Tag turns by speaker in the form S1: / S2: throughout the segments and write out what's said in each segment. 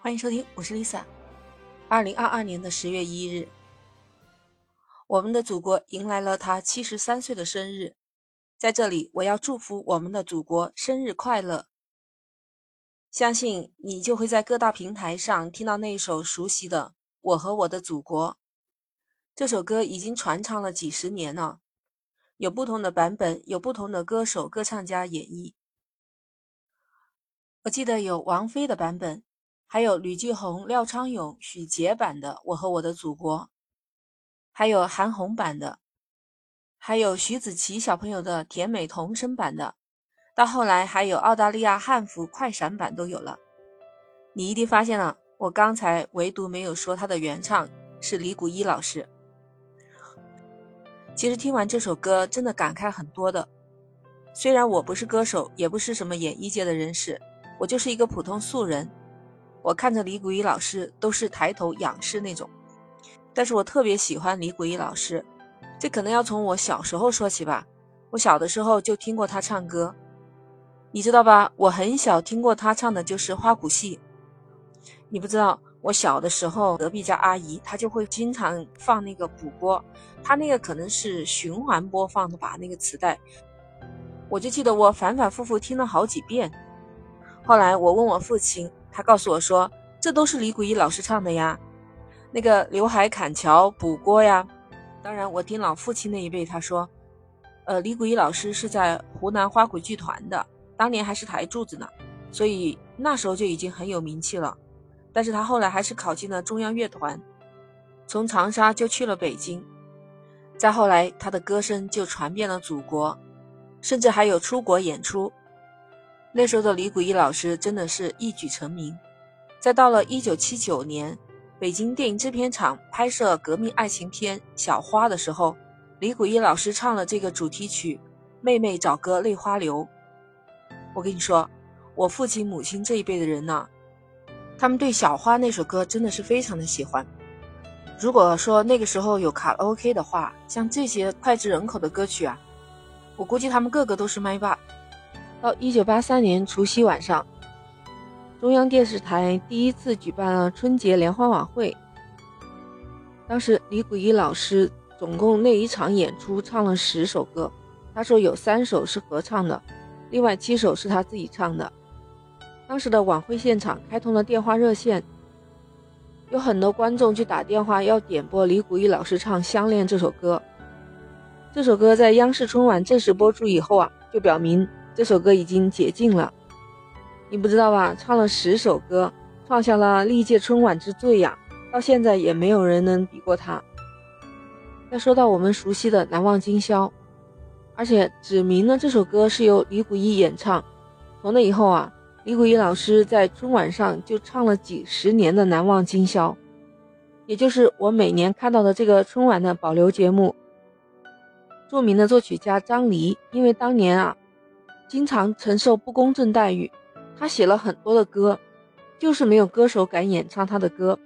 S1: 欢迎收听，我是 Lisa。二零二二年的十月一日，我们的祖国迎来了他七十三岁的生日，在这里，我要祝福我们的祖国生日快乐。相信你就会在各大平台上听到那首熟悉的《我和我的祖国》。这首歌已经传唱了几十年了，有不同的版本，有不同的歌手、歌唱家演绎。我记得有王菲的版本。还有吕继红、廖昌永、许杰版的《我和我的祖国》，还有韩红版的，还有徐子淇小朋友的甜美童声版的，到后来还有澳大利亚汉服快闪版都有了。你一定发现了，我刚才唯独没有说他的原唱是李谷一老师。其实听完这首歌，真的感慨很多的。虽然我不是歌手，也不是什么演艺界的人士，我就是一个普通素人。我看着李谷一老师都是抬头仰视那种，但是我特别喜欢李谷一老师，这可能要从我小时候说起吧。我小的时候就听过他唱歌，你知道吧？我很小听过他唱的就是花鼓戏。你不知道，我小的时候隔壁家阿姨她就会经常放那个补播，她那个可能是循环播放的吧，那个磁带。我就记得我反反复复听了好几遍。后来我问我父亲。他告诉我说：“这都是李谷一老师唱的呀，那个刘海砍樵补锅呀。”当然，我听老父亲那一辈他说：“呃，李谷一老师是在湖南花鼓剧团的，当年还是台柱子呢，所以那时候就已经很有名气了。但是他后来还是考进了中央乐团，从长沙就去了北京。再后来，他的歌声就传遍了祖国，甚至还有出国演出。”那时候的李谷一老师真的是一举成名。再到了一九七九年，北京电影制片厂拍摄革命爱情片《小花》的时候，李谷一老师唱了这个主题曲《妹妹找哥泪花流》。我跟你说，我父亲母亲这一辈的人呢，他们对《小花》那首歌真的是非常的喜欢。如果说那个时候有卡拉 OK 的话，像这些脍炙人口的歌曲啊，我估计他们个个都是麦霸。到一九八三年除夕晚上，中央电视台第一次举办了春节联欢晚会。当时李谷一老师总共那一场演出唱了十首歌，他说有三首是合唱的，另外七首是他自己唱的。当时的晚会现场开通了电话热线，有很多观众去打电话要点播李谷一老师唱《相恋》这首歌。这首歌在央视春晚正式播出以后啊，就表明。这首歌已经解禁了，你不知道吧？唱了十首歌，创下了历届春晚之最呀！到现在也没有人能比过他。再说到我们熟悉的《难忘今宵》，而且指明了这首歌是由李谷一演唱。从那以后啊，李谷一老师在春晚上就唱了几十年的《难忘今宵》，也就是我每年看到的这个春晚的保留节目。著名的作曲家张黎，因为当年啊。经常承受不公正待遇，他写了很多的歌，就是没有歌手敢演唱他的歌，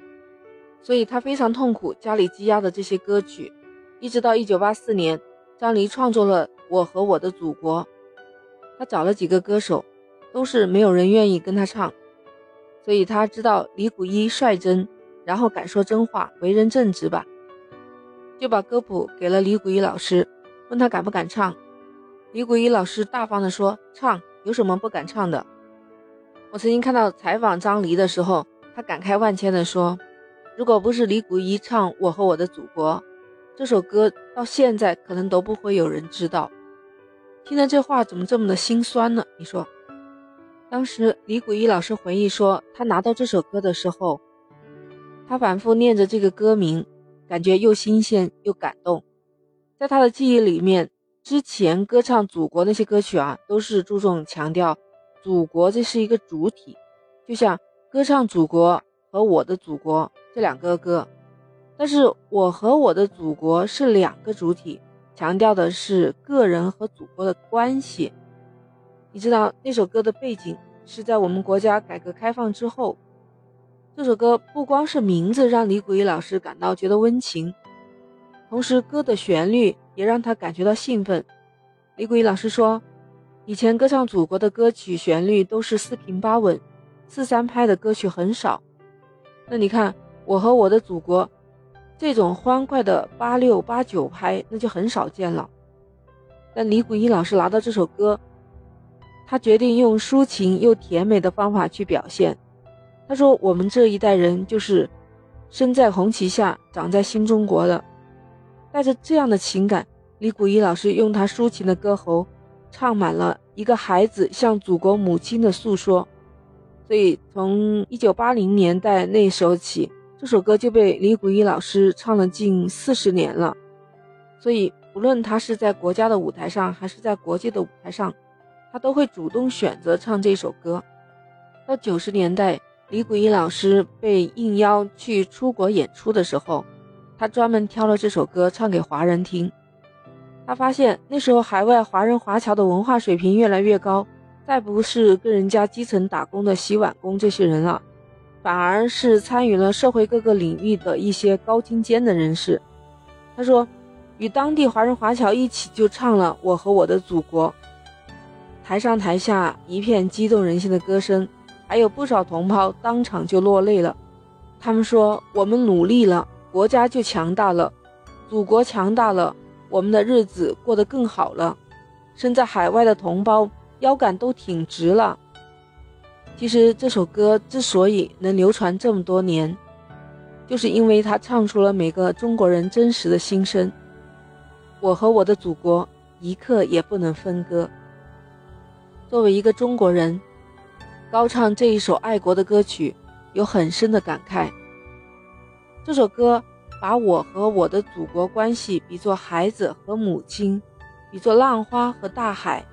S1: 所以他非常痛苦家里积压的这些歌曲。一直到一九八四年，张黎创作了《我和我的祖国》，他找了几个歌手，都是没有人愿意跟他唱，所以他知道李谷一率真，然后敢说真话，为人正直吧，就把歌谱给了李谷一老师，问他敢不敢唱。李谷一老师大方地说：“唱有什么不敢唱的？”我曾经看到采访张黎的时候，他感慨万千地说：“如果不是李谷一唱《我和我的祖国》这首歌，到现在可能都不会有人知道。”听了这话，怎么这么的心酸呢？你说，当时李谷一老师回忆说，他拿到这首歌的时候，他反复念着这个歌名，感觉又新鲜又感动，在他的记忆里面。之前歌唱祖国那些歌曲啊，都是注重强调祖国这是一个主体，就像歌唱祖国和我的祖国这两个歌，但是我和我的祖国是两个主体，强调的是个人和祖国的关系。你知道那首歌的背景是在我们国家改革开放之后，这首歌不光是名字让李谷一老师感到觉得温情，同时歌的旋律。也让他感觉到兴奋。李谷一老师说：“以前歌唱祖国的歌曲旋律都是四平八稳，四三拍的歌曲很少，那你看，我和我的祖国这种欢快的八六八九拍，那就很少见了。但李谷一老师拿到这首歌，他决定用抒情又甜美的方法去表现。他说：“我们这一代人就是生在红旗下，长在新中国的。”带着这样的情感，李谷一老师用他抒情的歌喉，唱满了一个孩子向祖国母亲的诉说。所以，从一九八零年代那时候起，这首歌就被李谷一老师唱了近四十年了。所以，不论他是在国家的舞台上，还是在国际的舞台上，他都会主动选择唱这首歌。到九十年代，李谷一老师被应邀去出国演出的时候，他专门挑了这首歌唱给华人听。他发现那时候海外华人华侨的文化水平越来越高。再不是跟人家基层打工的洗碗工这些人了，反而是参与了社会各个领域的一些高精尖的人士。他说，与当地华人华侨一起就唱了《我和我的祖国》，台上台下一片激动人心的歌声，还有不少同胞当场就落泪了。他们说：“我们努力了，国家就强大了；祖国强大了，我们的日子过得更好了。”身在海外的同胞。腰杆都挺直了。其实这首歌之所以能流传这么多年，就是因为它唱出了每个中国人真实的心声。我和我的祖国一刻也不能分割。作为一个中国人，高唱这一首爱国的歌曲，有很深的感慨。这首歌把我和我的祖国关系比作孩子和母亲，比作浪花和大海。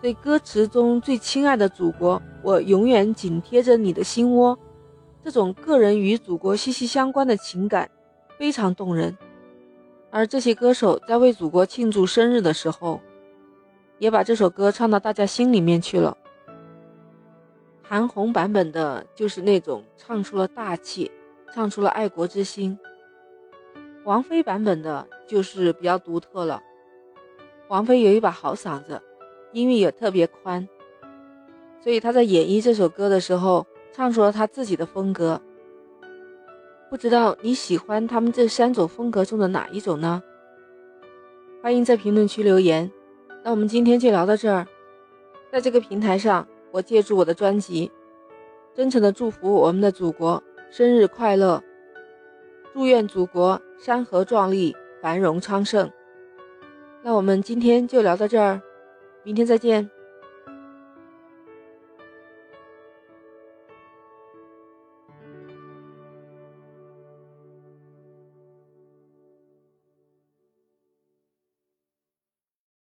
S1: 对歌词中最亲爱的祖国，我永远紧贴着你的心窝。这种个人与祖国息息相关的情感非常动人。而这些歌手在为祖国庆祝生日的时候，也把这首歌唱到大家心里面去了。韩红版本的就是那种唱出了大气，唱出了爱国之心。王菲版本的就是比较独特了。王菲有一把好嗓子。音域也特别宽，所以她在演绎这首歌的时候，唱出了她自己的风格。不知道你喜欢他们这三种风格中的哪一种呢？欢迎在评论区留言。那我们今天就聊到这儿。在这个平台上，我借助我的专辑，真诚的祝福我们的祖国生日快乐，祝愿祖国山河壮丽，繁荣昌盛。那我们今天就聊到这儿。明天再见。